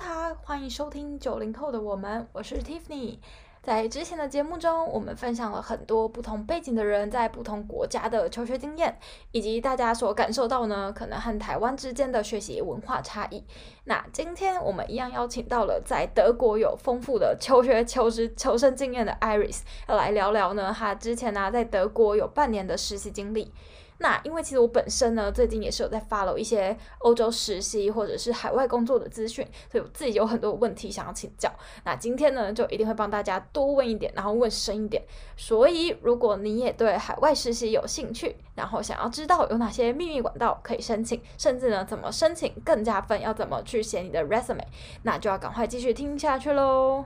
他，欢迎收听九零后的我们，我是 Tiffany。在之前的节目中，我们分享了很多不同背景的人在不同国家的求学经验，以及大家所感受到呢，可能和台湾之间的学习文化差异。那今天我们一样邀请到了在德国有丰富的求学、求职、求生经验的 Iris，要来聊聊呢，她之前呢在德国有半年的实习经历。那因为其实我本身呢，最近也是有在 follow 一些欧洲实习或者是海外工作的资讯，所以我自己有很多问题想要请教。那今天呢，就一定会帮大家多问一点，然后问深一点。所以如果你也对海外实习有兴趣，然后想要知道有哪些秘密管道可以申请，甚至呢怎么申请更加分，要怎么去写你的 resume，那就要赶快继续听下去喽。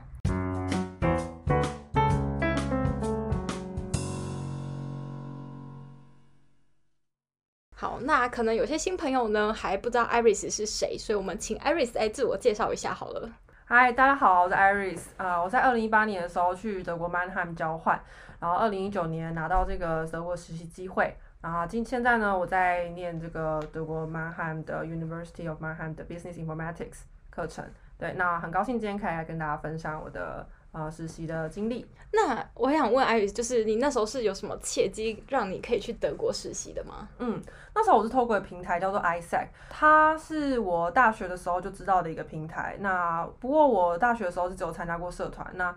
好，那可能有些新朋友呢还不知道 Iris 是谁，所以我们请 Iris 来自我介绍一下好了。嗨，大家好，我是 Iris，呃，我在二零一八年的时候去德国 Mannheim 交换，然后二零一九年拿到这个德国实习机会，然后今现在呢我在念这个德国 Mannheim 的 University of Mannheim 的 Business Informatics 课程。对，那很高兴今天可以来跟大家分享我的。呃，实习的经历。那我想问艾瑞，就是你那时候是有什么契机让你可以去德国实习的吗？嗯，那时候我是透过平台叫做 ISEC，它是我大学的时候就知道的一个平台。那不过我大学的时候是只有参加过社团。那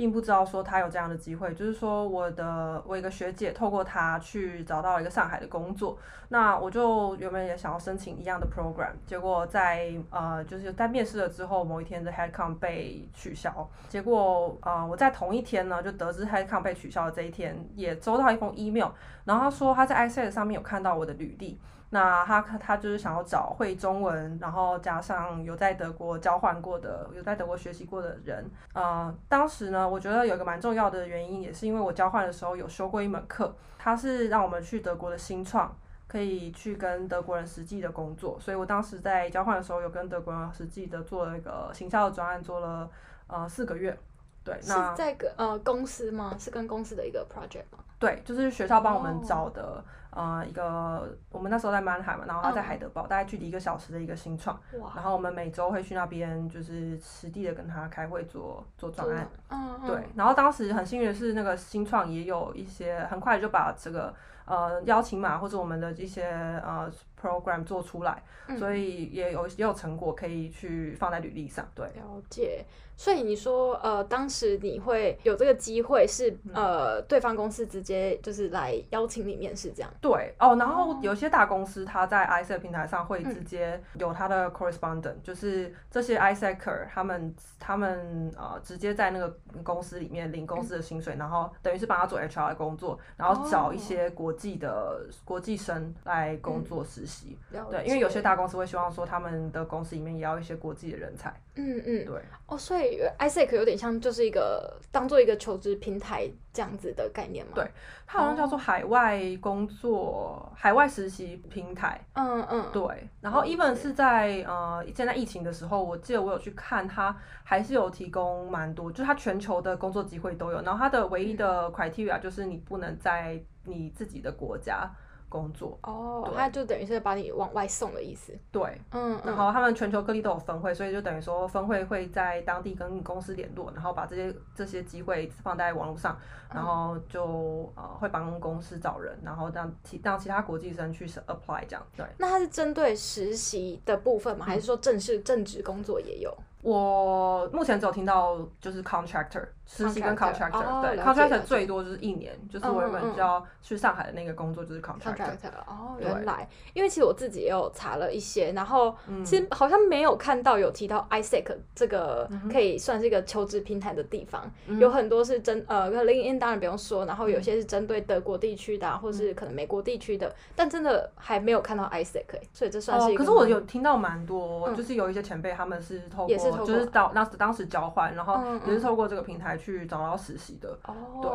并不知道说他有这样的机会，就是说我的我一个学姐透过他去找到了一个上海的工作，那我就原本也想要申请一样的 program，结果在呃就是在面试了之后，某一天的 headcount 被取消，结果呃我在同一天呢就得知 headcount 被取消的这一天，也收到一封 email，然后他说他在 ISEC 上面有看到我的履历。那他他就是想要找会中文，然后加上有在德国交换过的，有在德国学习过的人。呃，当时呢，我觉得有一个蛮重要的原因，也是因为我交换的时候有修过一门课，它是让我们去德国的新创，可以去跟德国人实际的工作。所以我当时在交换的时候，有跟德国人实际的做了一个行销的专案，做了呃四个月。对，那是在个呃公司吗？是跟公司的一个 project 吗？对，就是学校帮我们找的。Oh. 呃，一个我们那时候在曼海嘛，然后他在海德堡，大概距离一个小时的一个新创，然后我们每周会去那边，就是实地的跟他开会做做专案，嗯，对，然后当时很幸运的是，那个新创也有一些很快就把这个呃邀请码或者我们的一些呃 program 做出来，所以也有也有成果可以去放在履历上，对，了解。所以你说呃，当时你会有这个机会是呃对方公司直接就是来邀请你面试这样。对哦，然后有些大公司，它在 ISEC 平台上会直接有它的 correspondent，嗯、就是这些 ISECer 他们他们呃直接在那个公司里面领公司的薪水，嗯、然后等于是帮他做 HR 的工作，然后找一些国际的、哦、国际生来工作实习。嗯、对，因为有些大公司会希望说他们的公司里面也要一些国际的人才。嗯嗯，对。哦，所以 ISEC 有点像就是一个当做一个求职平台这样子的概念吗？对，它好像叫做海外工作。做海外实习平台，嗯嗯，对，然后 even 是在呃现在疫情的时候，我记得我有去看，它还是有提供蛮多，就是它全球的工作机会都有，然后它的唯一的 criteria 就是你不能在你自己的国家。工作哦，他就等于是把你往外送的意思。对，嗯，然后他们全球各地都有分会，所以就等于说分会会在当地跟公司联络，然后把这些这些机会放在网络上，然后就呃会帮公司找人，然后让其让其他国际生去 apply 这样。对，那它是针对实习的部分吗？还是说正式正职工作也有？我目前只有听到就是 contractor 实习跟 contractor，哦、对 contractor 最多就是一年，就是我原本就要去上海的那个工作就是 contractor。哦，原来，因为其实我自己也有查了一些，然后其实好像没有看到有提到 ISEC 这个可以算是一个求职平台的地方，嗯、有很多是针呃 LinkedIn 当然不用说，然后有些是针对德国地区的、啊，或是可能美国地区的，但真的还没有看到 ISEC，所以这算是一个、哦。可是我有听到蛮多，嗯、就是有一些前辈他们是透过。就是当当时当时交换，然后也是透过这个平台去找到实习的。对，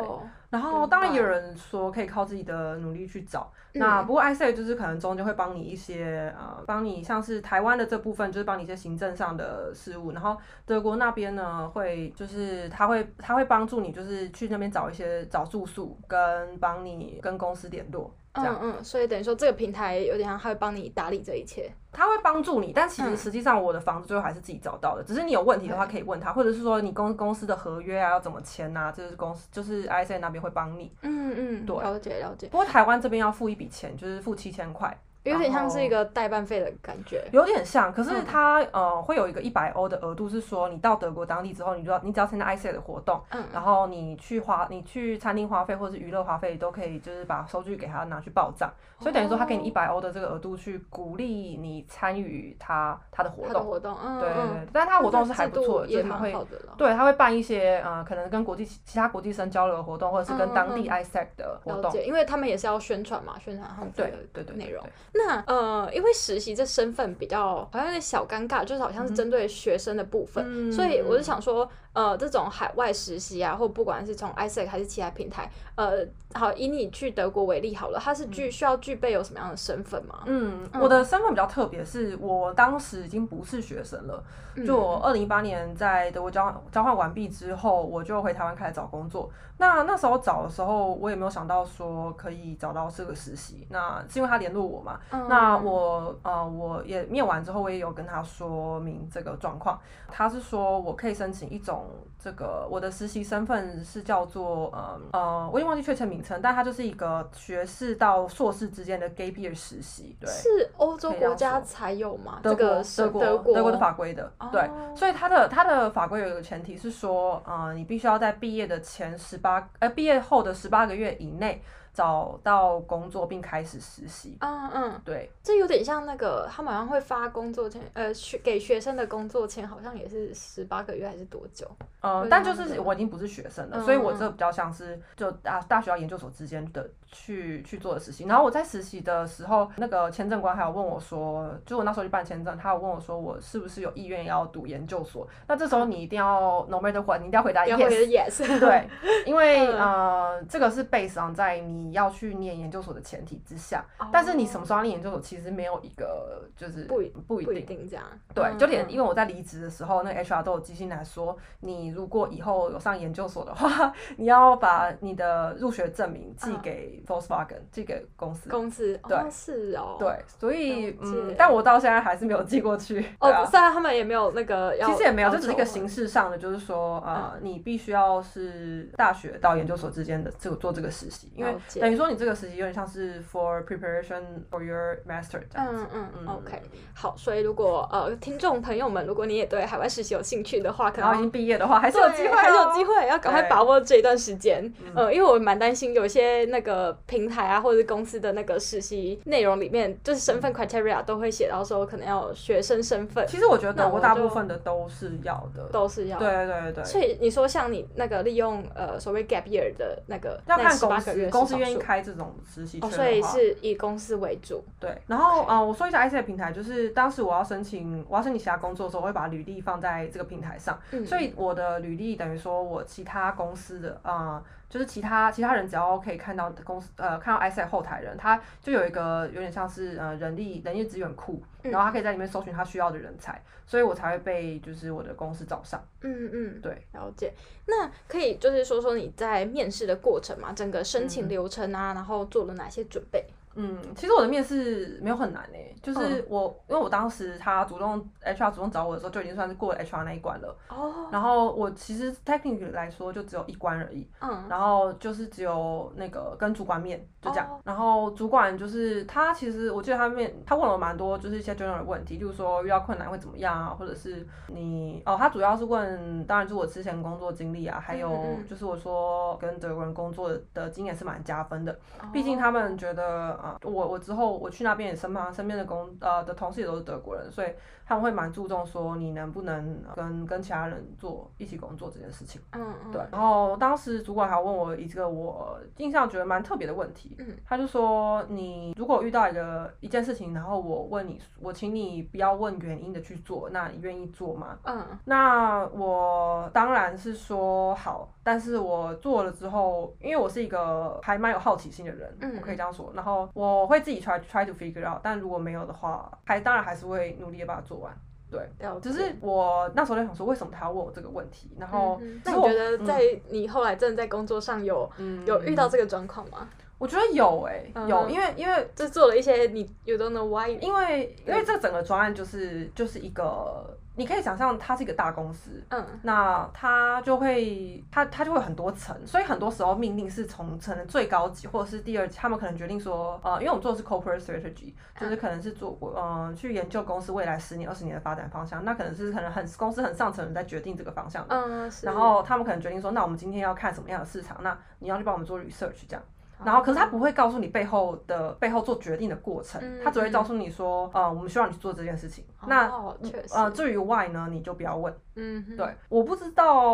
然后当然也有人说可以靠自己的努力去找。嗯、那不过 ISEC 就是可能中间会帮你一些呃，帮你像是台湾的这部分就是帮你一些行政上的事务，然后德国那边呢会就是他会他会帮助你就是去那边找一些找住宿跟帮你跟公司联络。这样。嗯嗯，所以等于说这个平台有点像，他会帮你打理这一切。他会帮助你，但其实实际上我的房子最后还是自己找到的。嗯、只是你有问题的话可以问他，或者是说你公公司的合约啊要怎么签啊，这是公司就是 ISA 那边会帮你。嗯嗯，对，了解了解。不过台湾这边要付一笔钱，就是付七千块。有点像是一个代办费的感觉，有点像，可是它、嗯、呃会有一个一百欧的额度，是说你到德国当地之后，你就要你只要参加 ISET 的活动，嗯，然后你去花你去餐厅花费或者是娱乐花费都可以，就是把收据给他拿去报账，所以等于说他给你一百欧的这个额度去鼓励你参与他他的活动，活动，嗯，对对对，但他活动是还不错的，就是他会对他会办一些呃可能跟国际其他国际生交流的活动，或者是跟当地 ISET 的活动，因为他们也是要宣传嘛，宣传他们对对对内容，那呃。因为实习这身份比较好像有点小尴尬，就是好像是针对学生的部分，嗯、所以我就想说，呃，这种海外实习啊，或不管是从 ISEC 还是其他平台，呃，好，以你去德国为例好了，它是具需要具备有什么样的身份吗？嗯，我的身份比较特别，是我当时已经不是学生了，就我二零一八年在德国交换交换完毕之后，我就回台湾开始找工作。那那时候找的时候，我也没有想到说可以找到这个实习，那是因为他联络我嘛。嗯、那我呃，我也面完之后，我也有跟他说明这个状况。他是说我可以申请一种这个我的实习身份是叫做呃呃，我已经忘记确切名称，但它就是一个学士到硕士之间的 gap year 实习。对，是欧洲国家才有吗？德国德国德国德国的法规的。哦、对，所以它的它的法规有一个前提是说，呃，你必须要在毕业的前十八呃毕业后的十八个月以内。找到工作并开始实习。嗯嗯，对，这有点像那个他们好像会发工作签，呃，学给学生的工作签好像也是十八个月还是多久？嗯，但就是我已经不是学生了，所以我这比较像是就大大学到研究所之间的去去做的实习。然后我在实习的时候，那个签证官还有问我说，就我那时候去办签证，他有问我说我是不是有意愿要读研究所？那这时候你一定要 no matter what，你一定要回答 yes，对，因为 呃，这个是 based on 在你。你要去念研究所的前提之下，但是你什么时候念研究所，其实没有一个就是不不一定这样。对，就连因为我在离职的时候，那个 HR 都有寄信来说，你如果以后有上研究所的话，你要把你的入学证明寄给 Volkswagen，寄给公司。公司对，是哦。对，所以嗯，但我到现在还是没有寄过去。哦，虽然他们也没有那个，其实也没有，就只是一个形式上的，就是说呃，你必须要是大学到研究所之间的这个做这个实习，因为。等于说你这个实习有点像是 for preparation for your master 这样子。嗯嗯 OK，好，所以如果呃听众朋友们，如果你也对海外实习有兴趣的话，可能已经毕业的话，还是有机会，还是有机会，要赶快把握这一段时间。呃，因为我蛮担心有些那个平台啊，或者是公司的那个实习内容里面，就是身份 criteria 都会写到说可能要有学生身份。其实我觉得我国大部分的都是要的，都是要。对对对。所以你说像你那个利用呃所谓 gap year 的那个，要看公司，公司愿意开这种实习圈，所以是以公司为主。对，然后啊，我说一下 ISET 平台，就是当时我要申请，我要申请其他工作的时候，我会把履历放在这个平台上。所以我的履历等于说我其他公司的啊，就是其他其他人只要可以看到公司呃看到 ISET 后台人，他就有一个有点像是呃人力人力资源库，然后他可以在里面搜寻他需要的人才，所以我才会被就是我的公司找上。嗯嗯，对，了解。那可以就是说说你在面试的过程嘛，整个申请流程啊，然后做了哪些准备？嗯，其实我的面试没有很难诶、欸，就是我、嗯、因为我当时他主动 HR 主动找我的时候，就已经算是过了 HR 那一关了。哦。然后我其实 technically 来说就只有一关而已。嗯。然后就是只有那个跟主管面就这样。哦、然后主管就是他其实我记得他面他问了蛮多就是一些 general 的问题，就是说遇到困难会怎么样啊，或者是你哦他主要是问，当然就是我之前工作经历啊，还有就是我说跟德国人工作的经验是蛮加分的，哦、毕竟他们觉得。我我之后我去那边也身旁身边的工呃的同事也都是德国人，所以他们会蛮注重说你能不能跟跟其他人做一起工作这件事情。嗯嗯。对。然后当时主管还问我一个我印象觉得蛮特别的问题，嗯，他就说你如果遇到一个一件事情，然后我问你，我请你不要问原因的去做，那你愿意做吗？嗯。那我当然是说好，但是我做了之后，因为我是一个还蛮有好奇心的人，嗯，我可以这样说，然后。我会自己 try try to figure out，但如果没有的话，还当然还是会努力的把它做完。对，只是我那时候在想说，为什么他要问我这个问题？然后，那你觉得在你后来真的在工作上有有遇到这个状况吗？我觉得有诶、欸，有，嗯、因为因为就做了一些你 you don't know why，因为因为这整个专案就是就是一个。你可以想象，它是一个大公司，嗯，那它就会，它它就会很多层，所以很多时候命令是从可能最高级或者是第二级，他们可能决定说，呃，因为我们做的是 corporate strategy，就是可能是做，嗯、呃，去研究公司未来十年、二十年的发展方向，那可能是可能很公司很上层人在决定这个方向的，嗯，是，然后他们可能决定说，那我们今天要看什么样的市场，那你要去帮我们做 research 这样。然后，可是他不会告诉你背后的背后做决定的过程，他只会告诉你说，呃，我们需要你去做这件事情。那呃，至于 why 呢，你就不要问。嗯，对，我不知道，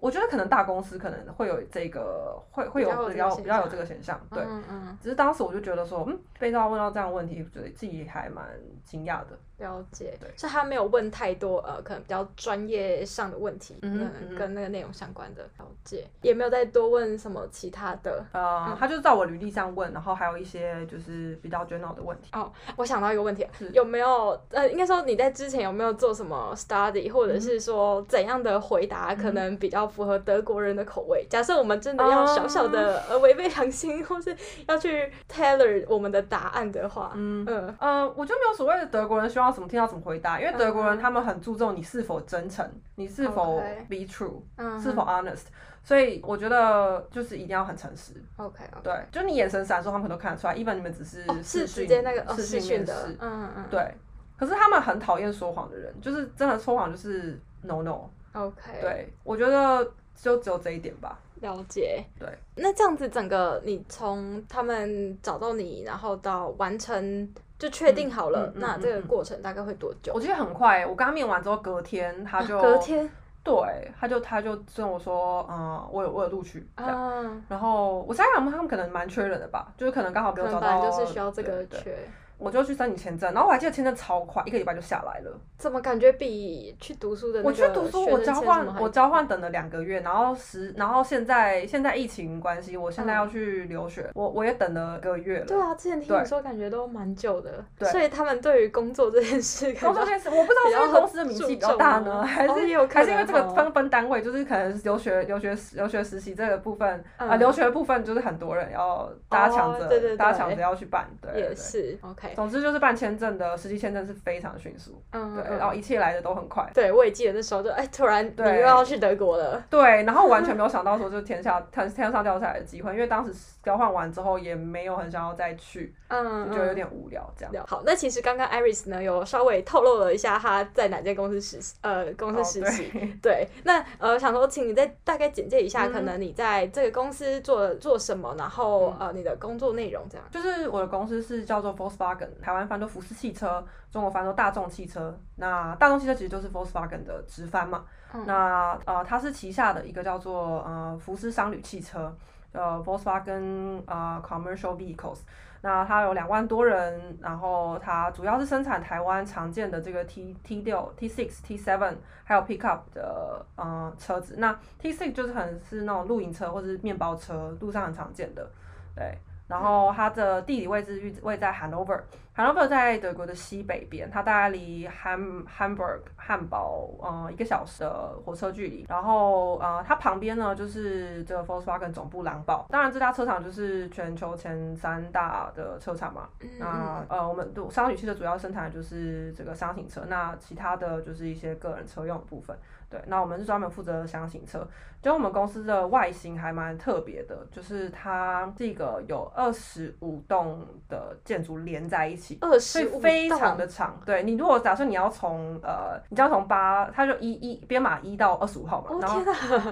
我觉得可能大公司可能会有这个，会会有比较比较有这个现象。对，嗯嗯只是当时我就觉得说，嗯，被他问到这样的问题，觉得自己还蛮惊讶的。了解，对，所以他没有问太多呃，可能比较专业上的问题，嗯，跟那个内容相关的了解，也没有再多问什么其他的。呃，他就照我履历上问，然后还有一些就是比较 general 的问题。哦，我想到一个问题，有没有呃，应该说你在之前有没有做什么 study，或者是说怎样的回答可能比较符合德国人的口味？假设我们真的要小小的呃违背良心，或是要去 tailor 我们的答案的话，嗯嗯呃，我就没有所谓的德国人希望。怎么听到怎么回答？因为德国人他们很注重你是否真诚，你是否 be true，是否 honest。所以我觉得就是一定要很诚实。OK，对，就你眼神闪烁，他们都看得出来。一般你们只是是直接那个视讯的，嗯嗯，对。可是他们很讨厌说谎的人，就是真的说谎就是 no no。OK，对，我觉得就只有这一点吧。了解。对，那这样子整个你从他们找到你，然后到完成。就确定好了，嗯嗯嗯嗯、那这个过程大概会多久？我觉得很快，我刚刚面完之后，隔天他就、啊、隔天，对，他就他就跟我说，嗯，我有我有录取，这样，嗯、然后我猜想他们可能蛮缺人的吧，就是可能刚好没有找到，就是需要这个缺。我就去申请签证，然后我还记得签证超快，一个礼拜就下来了。怎么感觉比去读书的？我去读书，我交换，我交换等了两个月，然后十，然后现在现在疫情关系，我现在要去留学，我我也等了个月了。对啊，之前听你说感觉都蛮久的。对，所以他们对于工作这件事，工作这件事，我不知道是公司的名气比较大呢，还是还是因为这个分分单位，就是可能留学留学留学实习这个部分啊，留学的部分就是很多人要大家抢着，大家抢着要去办，对，也是 OK。总之就是办签。证的实际签证是非常迅速，嗯，对，然后一切来的都很快。对，我也记得那时候就哎，突然你又要去德国了。对，然后完全 没有想到说就天下天天上掉下来的机会，因为当时交换完之后也没有很想要再去，嗯，就觉得有点无聊这样。好，那其实刚刚 Iris 呢有稍微透露了一下他在哪间公司实习，呃，公司实习。对，那呃想说请你再大概简介一下，可能你在这个公司做做什么，然后呃你的工作内容这样。就是我的公司是叫做 Volkswagen，台湾翻都福斯汽车，中国翻作大众汽车。那大众汽车其实就是 Volkswagen 的直翻嘛。嗯、那呃，它是旗下的一个叫做呃福斯商旅汽车，呃 Volkswagen 呃 Commercial Vehicles。那它有两万多人，然后它主要是生产台湾常见的这个 T T 六、T six、T seven，还有 Pickup 的呃车子。那 T six 就是很是那种露营车或者是面包车，路上很常见的，对。然后它的地理位置位位在 Hanover，Hanover 在德国的西北边，它大概离 Ham Hamburg 汉堡呃一个小时的火车距离。然后呃它旁边呢就是这个 Volkswagen 总部狼堡，当然这家车厂就是全球前三大的车厂嘛。那呃我们商旅汽车主要生产的就是这个商型车，那其他的就是一些个人车用的部分。对，那我们是专门负责箱型车。就我们公司的外形还蛮特别的，就是它这个有二十五栋的建筑连在一起，二十五非常的长。对，你如果假设你要从呃，你就要从八，它就一一编码一到二十五号嘛，然后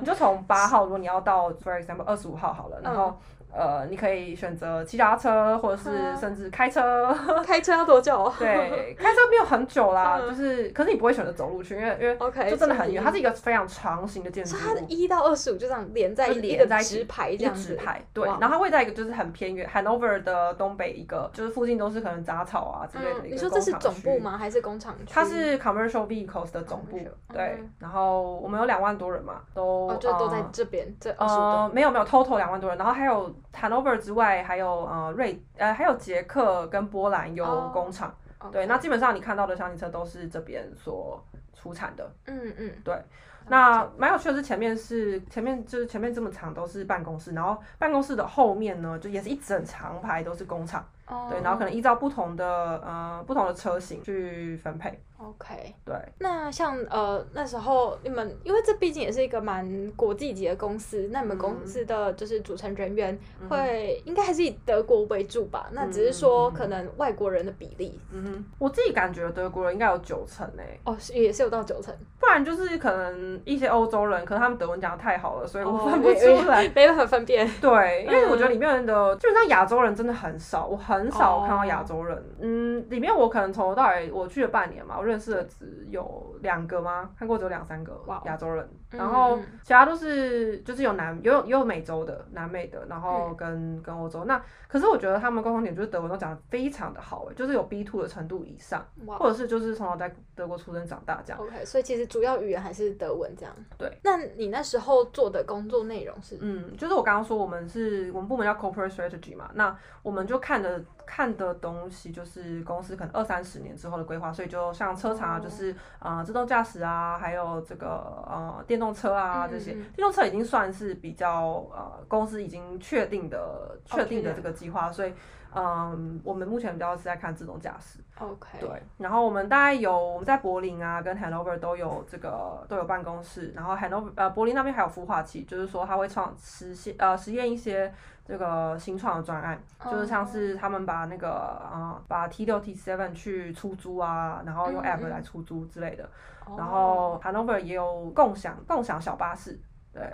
你就从八号，如果你要到，for example，二十五号好了，然后。呃，你可以选择骑脚踏车，或者是甚至开车。开车要多久？对，开车没有很久啦，就是，可是你不会选择走路去，因为因为 OK 就真的很远。它是一个非常长型的建筑物。它一到二十五就这样连在连在直排这样子。直排对，然后它位在一个就是很偏远，Hanover 的东北一个，就是附近都是可能杂草啊之类的。你说这是总部吗？还是工厂区？它是 Commercial Vehicles 的总部。对，然后我们有两万多人嘛，都就都在这边这呃没有没有 total 两万多人，然后还有 Hanover 之外。外还有呃瑞呃还有捷克跟波兰有工厂，oh. 对，那基本上你看到的箱型车都是这边所出产的。嗯嗯，对。那蛮有趣的是，前面是前面就是前面这么长都是办公室，然后办公室的后面呢，就也是一整长排都是工厂。Oh. 对，然后可能依照不同的呃不同的车型去分配。OK，对。那像呃那时候你们，因为这毕竟也是一个蛮国际级的公司，那你们公司的就是组成人员会、嗯、应该还是以德国为主吧？嗯、那只是说可能外国人的比例。嗯哼，我自己感觉德国人应该有九成诶。哦，也是有到九成。不然就是可能一些欧洲人，可能他们德文讲的太好了，所以我分不出来，哦、没办法分辨。对，因为我觉得里面的基本上亚洲人真的很少，我很少看到亚洲人。Oh. 嗯，里面我可能从头到尾我去了半年嘛，我认识的只有两个吗？看过只有两三个亚洲人.然后其他都是就是有南有有美洲的、南美的，然后跟、嗯、跟欧洲。那可是我觉得他们共同点就是德文都讲的非常的好，就是有 B two 的程度以上或者是就是从小在德国出生长大这样。OK，所以其实主要语言还是德文这样。对。那你那时候做的工作内容是？嗯，就是我刚刚说我们是我们部门叫 Corporate Strategy 嘛，那我们就看的看的东西就是公司可能二三十年之后的规划，所以就像车厂啊，就是啊、呃、自动驾驶啊，还有这个呃电动车啊这些，电动车已经算是比较呃公司已经确定的确定的这个计划，所以。嗯，我们目前比较是在看自动驾驶。OK。对，然后我们大概有我们在柏林啊，跟 Hanover 都有这个都有办公室，然后 Hanover 呃柏林那边还有孵化器，就是说它会创实现呃实验一些这个新创的专案，oh. 就是像是他们把那个啊、呃、把 T 六 T seven 去出租啊，然后用 App 来出租之类的。然后 Hanover 也有共享共享小巴士，对，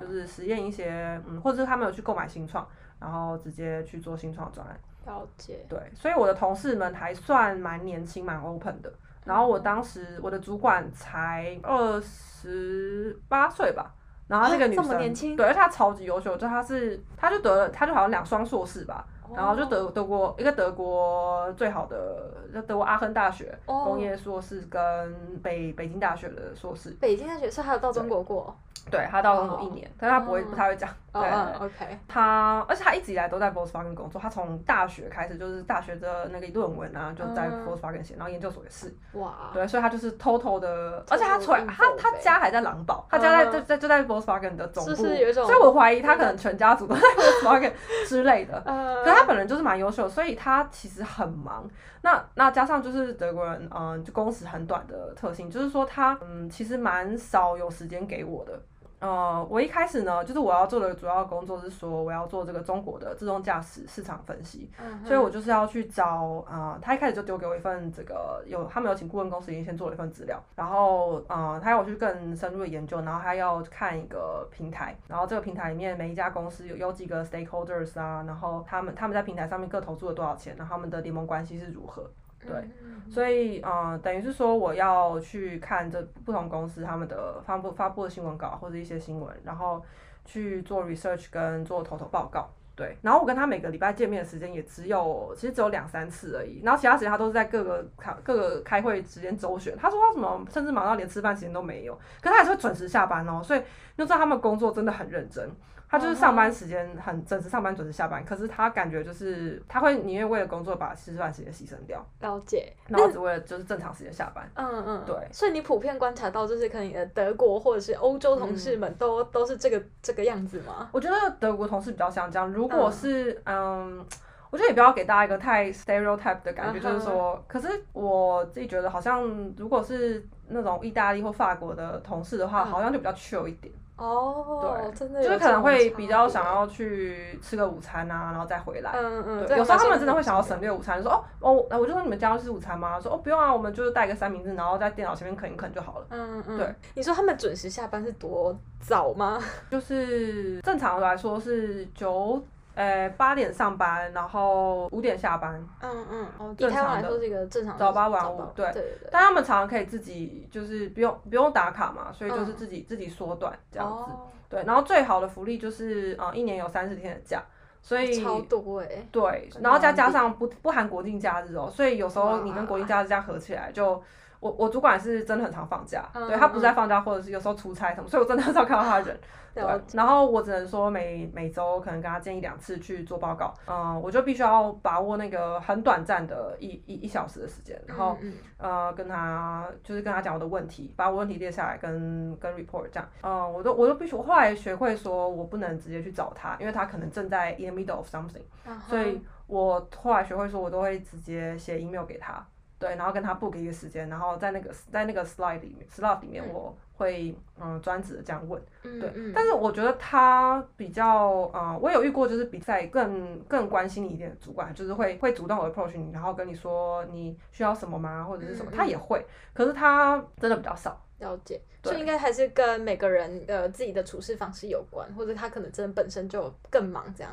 就是实验一些嗯，或者是他们有去购买新创。然后直接去做新创专案，了解。对，所以我的同事们还算蛮年轻、蛮 open 的。然后我当时我的主管才二十八岁吧，然后那个女生，这么年轻，对，而且她超级优秀，就她是，她就得了，她就好像两双硕士吧。然后就德德国一个德国最好的，就德国阿亨大学工业硕士跟北北京大学的硕士。北京大学是还有到中国过？对，他到中国一年，但他不会不太会讲。对，OK。他而且他一直以来都在 Volkswagen 工作，他从大学开始就是大学的那个论文啊，就在 Volkswagen 写，然后研究所也是。哇。对，所以他就是偷偷的，而且他出来，他他家还在狼堡，他家在在在就在 Volkswagen 的总部，所以我怀疑他可能全家族都在 Volkswagen 之类的。他他本人就是蛮优秀，所以他其实很忙。那那加上就是德国人，嗯，就工时很短的特性，就是说他嗯，其实蛮少有时间给我的。呃，我一开始呢，就是我要做的主要工作是说，我要做这个中国的自动驾驶市场分析，嗯、所以我就是要去找啊、呃，他一开始就丢给我一份这个有他们有请顾问公司已经先做了一份资料，然后啊、呃，他要我去更深入的研究，然后他要看一个平台，然后这个平台里面每一家公司有有几个 stakeholders 啊，然后他们他们在平台上面各投注了多少钱，然后他们的联盟关系是如何。对，所以嗯、呃，等于是说我要去看这不同公司他们的发布发布的新闻稿或者一些新闻，然后去做 research 跟做投投报告。对，然后我跟他每个礼拜见面的时间也只有，其实只有两三次而已。然后其他时间他都是在各个开各个开会时间周旋。他说他什么甚至忙到连吃饭时间都没有，可他还是会准时下班哦。所以就知道他们工作真的很认真。他就是上班时间很准时上班，准时下班。可是他感觉就是他会宁愿为了工作把吃饭时间牺牲掉，了解，然后只为了就是正常时间下班。嗯嗯，对。所以你普遍观察到，就是可能你的德国或者是欧洲同事们都、嗯、都是这个这个样子吗？我觉得德国同事比较像这样。如果是嗯，嗯，我觉得也不要给大家一个太 stereotype 的感觉，嗯、就是说，可是我自己觉得好像如果是那种意大利或法国的同事的话，嗯、好像就比较 chill 一点。哦，对，真的就是可能会比较想要去吃个午餐啊，然后再回来。嗯嗯，对，有时候他们真的会想要省略午餐，就说哦哦，我就说你们家要吃午餐吗？说哦不用啊，我们就是带个三明治，然后在电脑前面啃一啃就好了。嗯嗯，对。你说他们准时下班是多早吗？就是正常来说是九。呃，八点上班，然后五点下班。嗯嗯，哦，正常的，一个正常早八晚五，对。对对对。但他们常常可以自己，就是不用不用打卡嘛，所以就是自己、嗯、自己缩短这样子。对，然后最好的福利就是，呃，一年有三十天的假，所以超多哎。对，然后再加上不不含国定假日哦，所以有时候你跟国定假日这样合起来就。我我主管是真的很常放假，嗯、对他不是在放假，或者是有时候出差什么，所以我真的很少看到他的人。对，然后我只能说每每周可能跟他见一两次去做报告，嗯，我就必须要把握那个很短暂的一一一小时的时间，然后嗯嗯呃跟他就是跟他讲我的问题，把我问题列下来跟跟 report 这样，嗯，我都我都必须，我后来学会说我不能直接去找他，因为他可能正在 in the middle of something，嗯，所以我后来学会说我都会直接写 email 给他。对，然后跟他 book 一个时间，然后在那个在那个 slide 里面 slide 里面，我会嗯专职的这样问，对，但是我觉得他比较呃，我有遇过就是比赛更更关心你一点的主管，就是会会主动 approach 你，然后跟你说你需要什么吗，或者是什么，他也会，可是他真的比较少。了解，所以应该还是跟每个人呃自己的处事方式有关，或者他可能真的本身就更忙这样。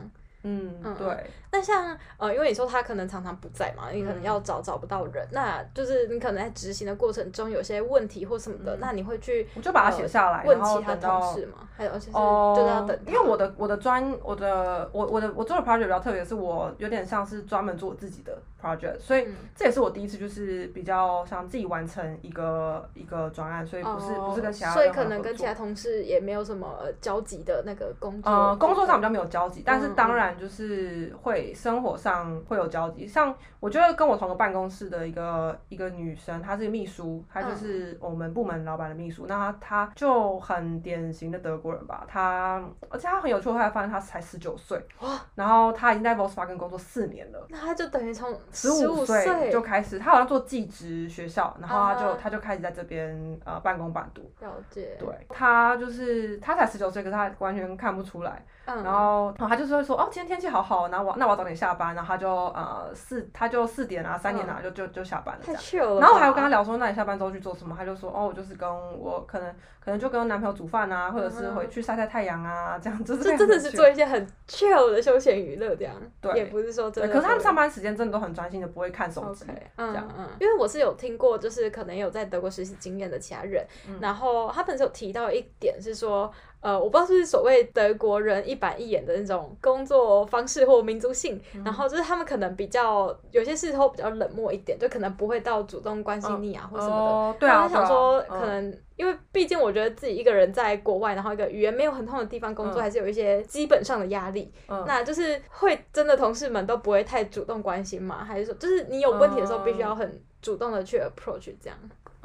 嗯，对。那像呃，因为你说他可能常常不在嘛，你可能要找找不到人，那就是你可能在执行的过程中有些问题或什么的，那你会去我就把它写下来，问其他同事嘛？还有而且是就是要等，因为我的我的专我的我我的我做的 project 比较特别，是我有点像是专门做我自己的 project，所以这也是我第一次就是比较想自己完成一个一个专案，所以不是不是跟其他所以可能跟其他同事也没有什么交集的那个工作，呃，工作上比较没有交集，但是当然。就是会生活上会有交集，像我觉得跟我同个办公室的一个一个女生，她是个秘书，她就是我们部门老板的秘书。那她她就很典型的德国人吧，她而且她很有趣，后来发现她才十九岁，然后她已经在 Volkswagen 工作四年了。那她就等于从十五岁就开始，她好像做技职学校，然后她就她就开始在这边呃半工半读。了解。对，她就是她才十九岁，可是她完全看不出来。然后，然后她就是会说，哦，今天天气好好，然后我那我要早点下班，然后他就呃四，他就四点啊，三点啊，就就就下班了这样。然后我还有跟他聊说，那你下班之后去做什么？他就说，哦，我就是跟我可能可能就跟我男朋友煮饭啊，或者是回去晒晒太阳啊，这样就是。这真的是做一些很 chill 的休闲娱乐这样。对。也不是说真的。可是他们上班时间真的都很专心的，不会看手机。嗯嗯。因为我是有听过，就是可能有在德国实习经验的其他人，然后他本身有提到一点是说。呃，我不知道是不是所谓德国人一板一眼的那种工作方式或民族性，嗯、然后就是他们可能比较有些时候比较冷漠一点，就可能不会到主动关心你啊、嗯、或什么的。哦、对啊，我想说，可能、嗯、因为毕竟我觉得自己一个人在国外，然后一个语言没有很通的地方工作，嗯、还是有一些基本上的压力。嗯、那就是会真的同事们都不会太主动关心嘛？还是说，就是你有问题的时候，必须要很主动的去 approach 这样？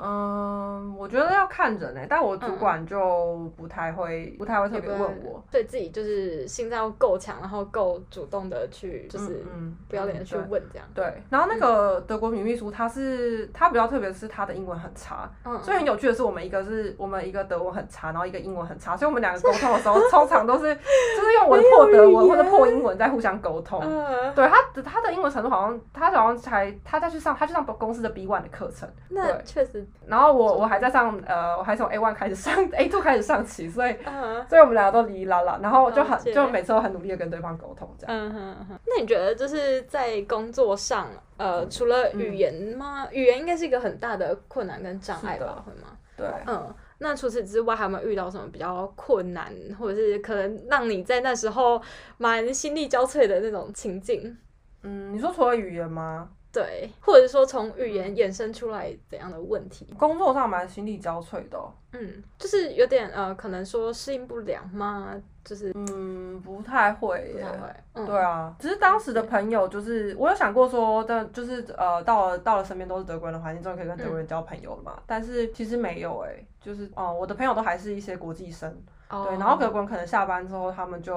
嗯，我觉得要看人诶、欸，但我主管就不太会，嗯、不太会特别问我，对自己就是心脏要够强，然后够主动的去，就是不要脸的去问这样。对，然后那个德国女秘书，她是她比较特别，是她的英文很差，嗯，所以很有趣的是，我们一个是我们一个德文很差，然后一个英文很差，所以我们两个沟通的时候，通常都是就是用我的破德文或者破英文在互相沟通。嗯、对，她的她的英文程度好像，她好像才她再去上，她去上公司的 B one 的课程。那确实。然后我我还在上呃，我还从 A one 开始上 A two 开始上起，所以、uh huh. 所以我们两个都哩哩啦啦，然后就很就每次都很努力的跟对方沟通这样。嗯哼哼。那你觉得就是在工作上，呃，除了语言吗？嗯、语言应该是一个很大的困难跟障碍吧？的会吗？对。嗯，那除此之外，还有没有遇到什么比较困难，或者是可能让你在那时候蛮心力交瘁的那种情境？嗯，你说除了语言吗？对，或者说从语言衍生出来怎样的问题？工作上蛮心力交瘁的哦。嗯，就是有点呃，可能说适应不良吗？就是嗯，不太会耶。不太会。嗯、对啊，只是当时的朋友，就是我有想过说，但就是呃，到了到了身边都是德国人的环境，终于可以跟德国人交朋友了嘛。嗯、但是其实没有哎，就是哦、呃，我的朋友都还是一些国际生。对，然后德国人可能下班之后，他们就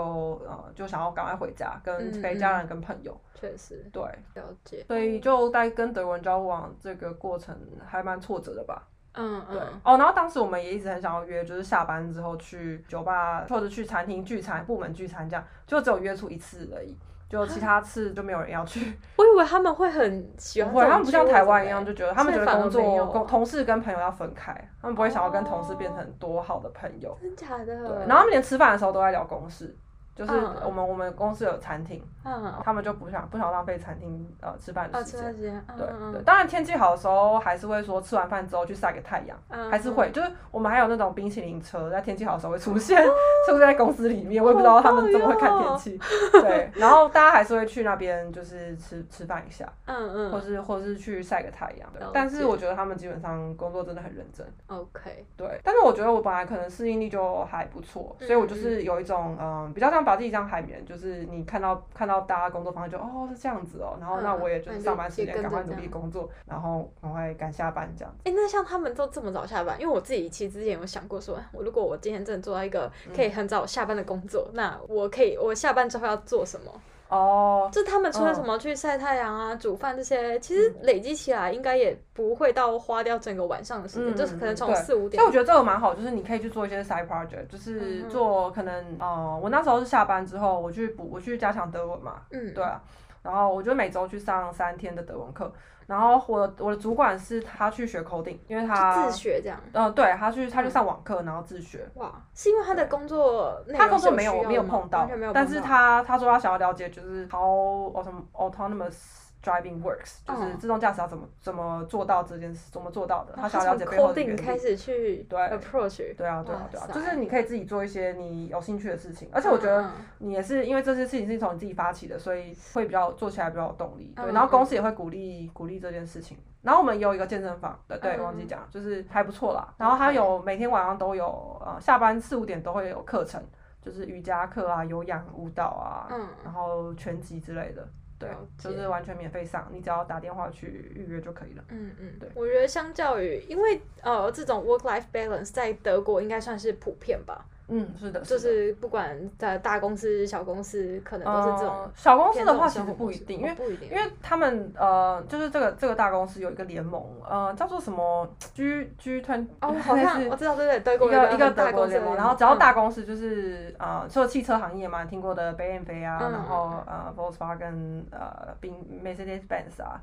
呃就想要赶快回家，跟陪家人、跟朋友。确实。对。了解。所以就在跟德国人交往这个过程还蛮挫折的吧。嗯嗯。对。哦，然后当时我们也一直很想要约，就是下班之后去酒吧或者去餐厅聚餐，部门聚餐这样，就只有约出一次而已。就其他次就没有人要去，我以为他们会很喜欢，他们不像台湾一样就觉得他们觉得工作工同事跟朋友要分开，他们不会想要跟同事变成多好的朋友，真假的？对，然后他们连吃饭的时候都在聊公事，就是我们、嗯、我们公司有餐厅，嗯，他们就不想不想浪费餐厅呃吃饭的时间，嗯、对对。当然天气好的时候还是会说吃完饭之后去晒个太阳，嗯、还是会，就是我们还有那种冰淇淋车在天气好的时候会出现，出现在公司里面，我也不知道他们怎么会看天气，对。然后大家还是会去那边就是吃吃饭一下，嗯嗯，或是或是去晒个太阳。但是我觉得他们基本上工作真的很认真，OK，对。但是我觉得我本来可能适应力就还不错，所以我就是有一种嗯比较像。把自己当海绵，就是你看到看到大家工作方式就哦是这样子哦，然后那我也就是上班时间赶快努力工作，然后赶快赶下班这样。哎、欸，那像他们都这么早下班，因为我自己其实之前有想过说，我如果我今天真的做到一个可以很早下班的工作，嗯、那我可以我下班之后要做什么？哦，就他们除了什么去晒太阳啊、嗯、煮饭这些，其实累积起来应该也不会到花掉整个晚上的时间，嗯、就是可能从四五点。所以我觉得这个蛮好，就是你可以去做一些 side project，就是做可能哦、嗯呃，我那时候是下班之后我去补，我去加强德文嘛，嗯，对啊，然后我就每周去上三天的德文课。然后我我的主管是他去学 coding，因为他自学这样。嗯，对，他去他去上网课，然后自学。哇，是因为他的工作他工作没有没有碰到，但是他他说他想要了解就是 how autonomous。Driving works 就是自动驾驶要怎么怎么做到这件事，怎么做到的？他想要了解背后的原理。开始去对 approach，对啊对啊对啊，就是你可以自己做一些你有兴趣的事情，而且我觉得你也是因为这些事情是从你自己发起的，所以会比较做起来比较有动力。对，然后公司也会鼓励鼓励这件事情。然后我们有一个健身房，对对，忘记讲，就是还不错啦。然后他有每天晚上都有呃下班四五点都会有课程，就是瑜伽课啊、有氧舞蹈啊，然后拳击之类的。对，就是完全免费上，你只要打电话去预约就可以了。嗯嗯，对。我觉得相较于，因为呃，这种 work-life balance 在德国应该算是普遍吧。嗯，是的，就是不管在大公司、小公司，可能都是这种。小公司的话其实不一定，因为因为他们呃，就是这个这个大公司有一个联盟，呃，叫做什么 G G Twenty。哦，好像我知道，对对，德国一个一个德国联盟，然后只要大公司就是呃，除了汽车行业嘛，听过的 BMW 啊，然后呃，Volkswagen 呃，宾 Mercedes-Benz 啊。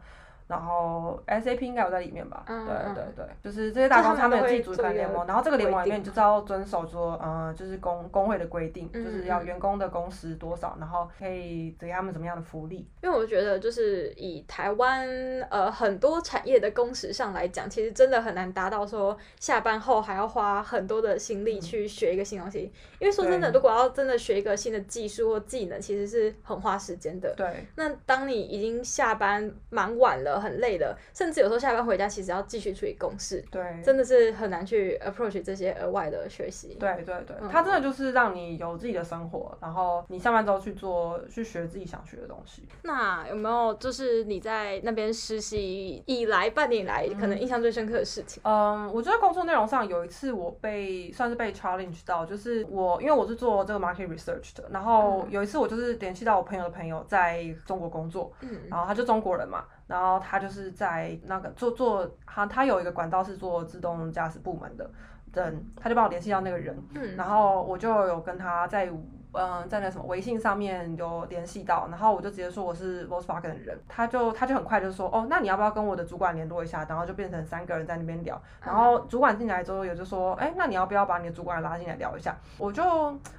然后 SAP 应该有在里面吧？嗯、对对对，就是这些大公司他们有自己组成联盟，然后这个联盟里面你就知道遵守说，呃，就是工工会的规定，嗯、就是要员工的工时多少，然后可以给他们怎么样的福利。因为我觉得就是以台湾呃很多产业的工时上来讲，其实真的很难达到说下班后还要花很多的心力去学一个新东西。嗯、因为说真的，如果要真的学一个新的技术或技能，其实是很花时间的。对。那当你已经下班蛮晚了。很累的，甚至有时候下班回家，其实要继续处理公事，对，真的是很难去 approach 这些额外的学习。对对对，嗯、它真的就是让你有自己的生活，然后你下班之后去做，去学自己想学的东西。那有没有就是你在那边实习以来半年以来，可能印象最深刻的事情？嗯，我觉得工作内容上有一次我被算是被 challenge 到，就是我因为我是做这个 market research 的，然后有一次我就是联系到我朋友的朋友在中国工作，嗯，然后他就中国人嘛。然后他就是在那个做做他他有一个管道是做自动驾驶部门的人，他就帮我联系到那个人，嗯，然后我就有跟他在。嗯，在那什么微信上面有联系到，然后我就直接说我是 Volkswagen 的人，他就他就很快就说，哦，那你要不要跟我的主管联络一下？然后就变成三个人在那边聊，然后主管进来之后也就说，哎，那你要不要把你的主管拉进来聊一下？我就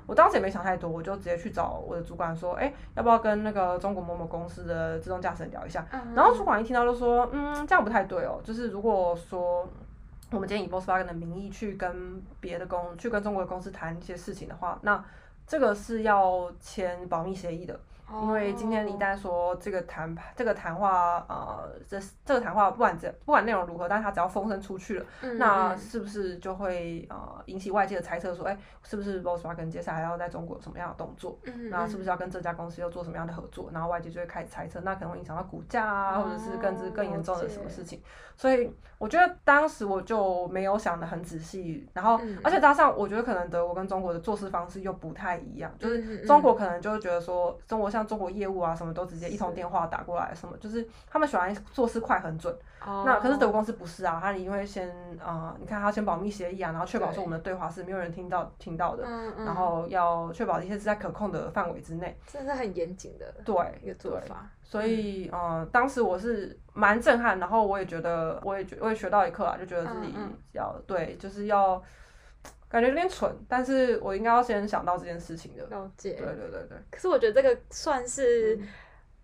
我当时也没想太多，我就直接去找我的主管说，哎，要不要跟那个中国某某公司的自动驾驶人聊一下？然后主管一听到就说，嗯，这样不太对哦，就是如果说我们今天以 Volkswagen 的名义去跟别的公去跟中国的公司谈一些事情的话，那这个是要签保密协议的。因为今天一旦说这个谈判，这个谈话，呃，这这个谈话不管这不管内容如何，但是他只要风声出去了，嗯、那是不是就会呃引起外界的猜测，说，哎，是不是 Volkswagen 接下来要在中国有什么样的动作？嗯、那是不是要跟这家公司又做什么样的合作？然后外界就会开始猜测，那可能会影响到股价啊，或者是更之更严重的什么事情？哦、所以我觉得当时我就没有想的很仔细，然后、嗯、而且加上我觉得可能德国跟中国的做事方式又不太一样，就是中国可能就会觉得说中国像。中国业务啊，什么都直接一通电话打过来，什么就是他们喜欢做事快很准。Oh. 那可是德国公司不是啊，他因为先啊、呃，你看他先保密协议啊，然后确保说我们的对话是没有人听到听到的，对然后要确保一切是在可控的范围之内，这是很严谨的对一个做法。所以嗯、呃，当时我是蛮震撼，然后我也觉得我也觉我也学到一课啊，就觉得自己要、对，就是要。感觉有点蠢，但是我应该要先想到这件事情的。了解。对对对对。可是我觉得这个算是。嗯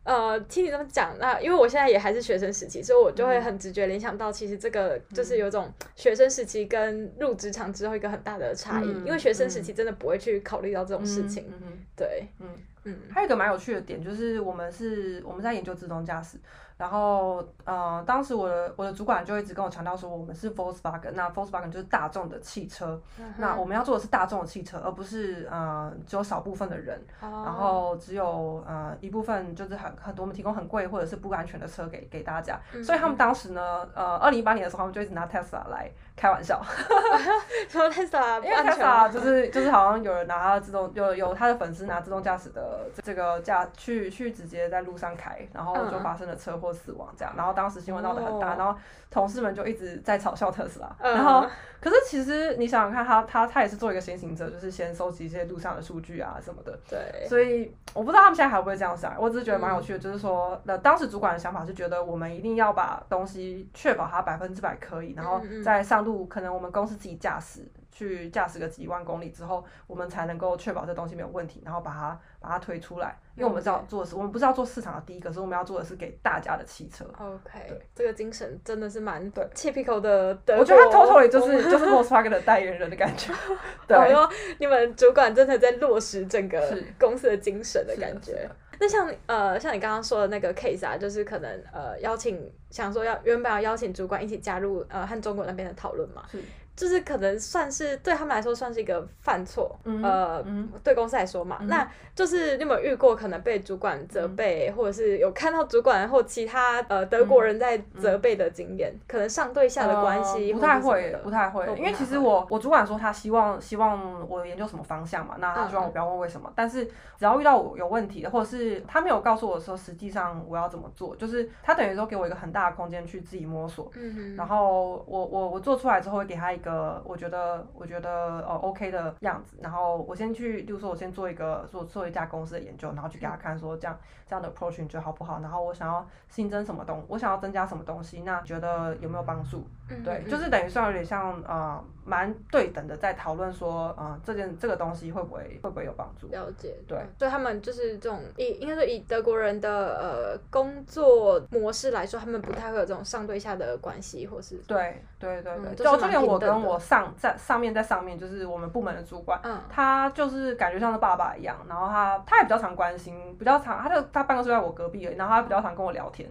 呃，听你这么讲，那因为我现在也还是学生时期，所以我就会很直觉联想到，其实这个就是有种学生时期跟入职场之后一个很大的差异，嗯、因为学生时期真的不会去考虑到这种事情。对，嗯嗯。还有一个蛮有趣的点，就是我们是我们在研究自动驾驶。然后，呃，当时我的我的主管就一直跟我强调说，我们是 Volkswagen，那 Volkswagen 就是大众的汽车，那我们要做的是大众的汽车，而不是呃只有少部分的人，哦、然后只有呃一部分就是很很多我们提供很贵或者是不安全的车给给大家，所以他们当时呢，呃，二零一八年的时候，他们就一直拿 Tesla 来开玩笑，说 Tesla 因为 Tesla 就是就是好像有人拿他自动有有他的粉丝拿自动驾驶的这个驾去去直接在路上开，然后就发生了车祸。死亡这样，然后当时新闻闹得很大，然后同事们就一直在嘲笑特斯拉。然后，可是其实你想想看，他他他也是做一个先行者，就是先收集一些路上的数据啊什么的。对。所以我不知道他们现在还会不会这样想，我只是觉得蛮有趣的，就是说，那当时主管的想法是觉得我们一定要把东西确保它百分之百可以，然后在上路，可能我们公司自己驾驶。去驾驶个几万公里之后，我们才能够确保这东西没有问题，然后把它把它推出来。因为我们知道做的是，我们不是要做市场的第一，可是我们要做的是给大家的汽车。OK，对这个精神真的是蛮对 typical 的。我觉得他 totally 就是就是 Volkswagen 的代言人的感觉。对，我说你们主管真的在落实整个公司的精神的感觉。那像呃像你刚刚说的那个 case 啊，就是可能呃邀请想说要原本要邀请主管一起加入呃和中国那边的讨论嘛。是。就是可能算是对他们来说算是一个犯错，嗯、呃，嗯、对公司来说嘛，嗯、那就是你有没有遇过可能被主管责备，嗯、或者是有看到主管或其他呃德国人在责备的经验？可能上对下的关系、呃、不太会，不太会，因为其实我我主管说他希望希望我研究什么方向嘛，那他希望我不要问为什么，嗯、但是只要遇到我有问题的，或者是他没有告诉我说实际上我要怎么做，就是他等于说给我一个很大的空间去自己摸索，然后我我我做出来之后会给他一个。呃，我觉得我觉得呃 OK 的样子，然后我先去，就是说我先做一个做做一家公司的研究，然后去给他看说这样这样的 approach 你觉得好不好？然后我想要新增什么东，我想要增加什么东西，那觉得有没有帮助？嗯、对，就是等于算有点像呃。蛮对等的，在讨论说，嗯，这件这个东西会不会会不会有帮助？了解，对，所以他们就是这种以应该说以德国人的呃工作模式来说，他们不太会有这种上对下的关系，或是对对对对，就就连我跟我上在上面在上面，就是我们部门的主管，嗯，他就是感觉像是爸爸一样，然后他他也比较常关心，比较常，他就他办公室在我隔壁而已，然后他比较常跟我聊天。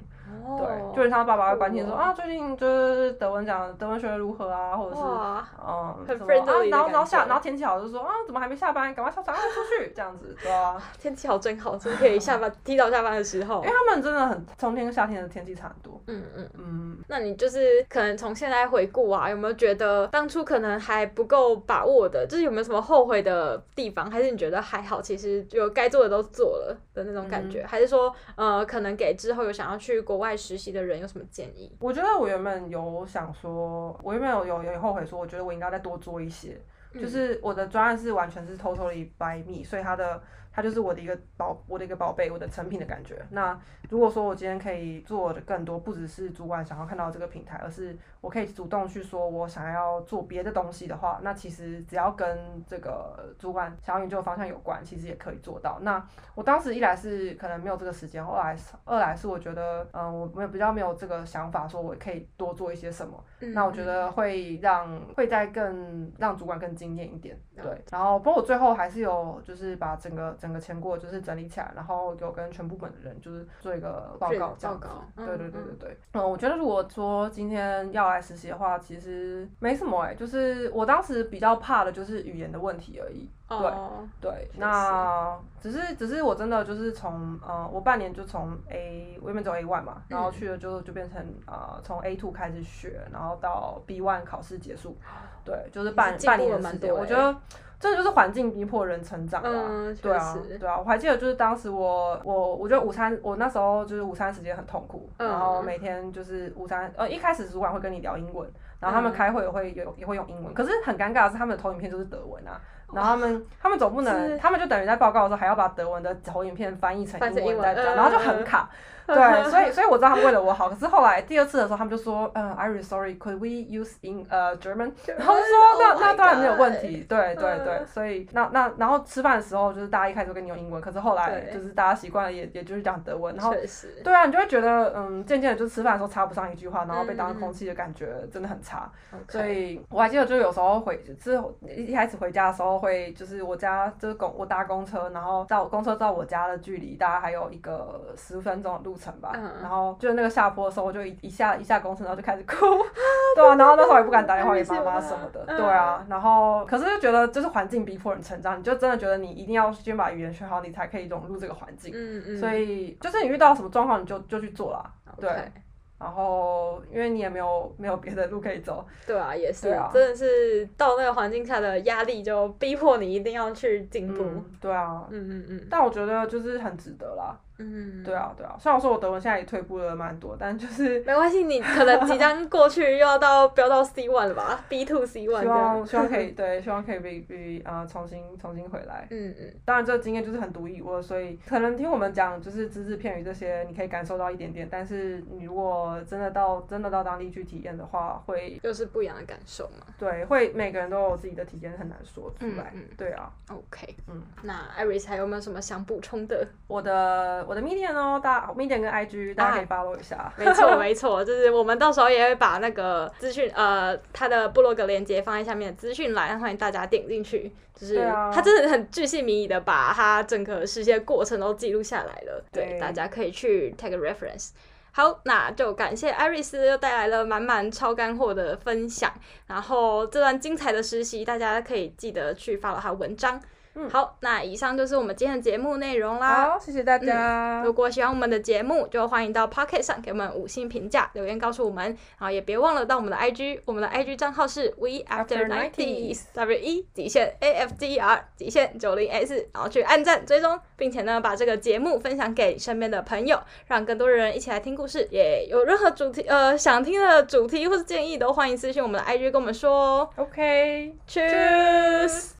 对，就是他爸爸会关心说啊，最近就是德文讲德文学的如何啊，或者是嗯，什么啊，然后然后下然后天气好就说啊，怎么还没下班？赶快下班出去这样子，对啊，天气好真好，真可以下班 提早下班的时候，因为他们真的很冬天跟夏天的天气差很多。嗯嗯嗯，那你就是可能从现在回顾啊，有没有觉得当初可能还不够把握的，就是有没有什么后悔的地方？还是你觉得还好，其实就该做的都做了的那种感觉？还是说呃，可能给之后有想要去国外实习的人有什么建议？我觉得我原本有想说，我原本有有有后悔说，我觉得我应该再多做一些。嗯、就是我的专案是完全是 totally by me，所以它的它就是我的一个宝，我的一个宝贝，我的成品的感觉。那如果说我今天可以做的更多，不只是主管想要看到这个平台，而是我可以主动去说我想要做别的东西的话，那其实只要跟这个主管想要研究的方向有关，其实也可以做到。那我当时一来是可能没有这个时间，二来是二来是我觉得，嗯，我没有比较没有这个想法，说我可以多做一些什么。嗯、那我觉得会让会再更让主管更惊艳一点。对，然后不过我最后还是有就是把整个整个成果就是整理起来，然后有跟全部本的人就是做一个报告这样子。对对对对嗯，我觉得如果说今天要来实习的话，其实没什么哎、欸，就是我当时比较怕的就是语言的问题而已。对、oh, 对，那只是只是我真的就是从呃，我半年就从 A，我原本走 A one 嘛，然后去了就就变成呃，从 A two 开始学，然后到 B one 考试结束，对，就是半半年的时间，我觉得真的就是环境逼迫人成长啊，嗯、对啊对啊，我还记得就是当时我我我觉得午餐我那时候就是午餐时间很痛苦，嗯、然后每天就是午餐呃一开始主管会跟你聊英文。然后他们开会也会有也会用英文，可是很尴尬的是他们的投影片就是德文啊。然后他们他们总不能，他们就等于在报告的时候还要把德文的投影片翻译成英文再讲，然后就很卡。对，所以所以我知道他们为了我好，可是后来第二次的时候，他们就说，嗯，I'm sorry，could we use in 呃 German？然后就说那那当然没有问题，对对对，所以那那然后吃饭的时候就是大家一开始都跟你用英文，可是后来就是大家习惯了也也就是讲德文，然后对啊，你就会觉得嗯，渐渐的就吃饭的时候插不上一句话，然后被当空气的感觉真的很差。所以我还记得就有时候回之后一开始回家的时候会就是我家就是公我搭公车，然后到公车到我家的距离大概还有一个十分钟的路程吧，然后就那个下坡的时候，我就一一下一下公车，然后就开始哭，对啊，然后那时候也不敢打电话给妈妈什么的，对啊，然后可是就觉得就是环境逼迫人成长，你就真的觉得你一定要先把语言学好，你才可以融入这个环境，嗯嗯，所以就是你遇到什么状况，你就就去做啦，对。然后，因为你也没有没有别的路可以走，对啊，也是，啊、真的是到那个环境下的压力，就逼迫你一定要去进步，嗯。对啊，嗯嗯嗯。但我觉得就是很值得啦。嗯，对啊，对啊。虽然说我德文现在也退步了蛮多，但就是 没关系，你可能即将过去又要到飙到 C one 了吧？B two C one。希望希望可以 对，希望可以被被啊重新重新回来。嗯嗯。当然，这个经验就是很独一无二，所以可能听我们讲就是只字片语这些，你可以感受到一点点。但是你如果真的到真的到当地去体验的话，会又是不一样的感受嘛。对，会每个人都有自己的体验，很难说出来。嗯，对啊。OK，嗯，那 Iris 还有没有什么想补充的？我的我的 Medium 哦。大 Medium 跟 IG，大家可以 follow 一下。啊、没错，没错，就是我们到时候也会把那个资讯，呃，他的部落格链接放在下面的资讯栏，欢迎大家点进去。就是他真的很巨细靡遗的把他整个实习过程都记录下来了。对，对，大家可以去 take a reference。好，那就感谢艾瑞斯又带来了满满超干货的分享。然后这段精彩的实习，大家可以记得去 follow 他文章。嗯、好，那以上就是我们今天的节目内容啦。好，谢谢大家。嗯、如果喜欢我们的节目，就欢迎到 Pocket 上给我们五星评价，留言告诉我们。然后也别忘了到我们的 IG，我们的 IG 账号是 We After Nineties，W E 底线 A F E R 底线九零 S，然后去按赞追踪，并且呢把这个节目分享给身边的朋友，让更多的人一起来听故事。也有任何主题呃想听的主题或是建议，都欢迎私信我们的 IG 跟我们说哦。OK，Cheers。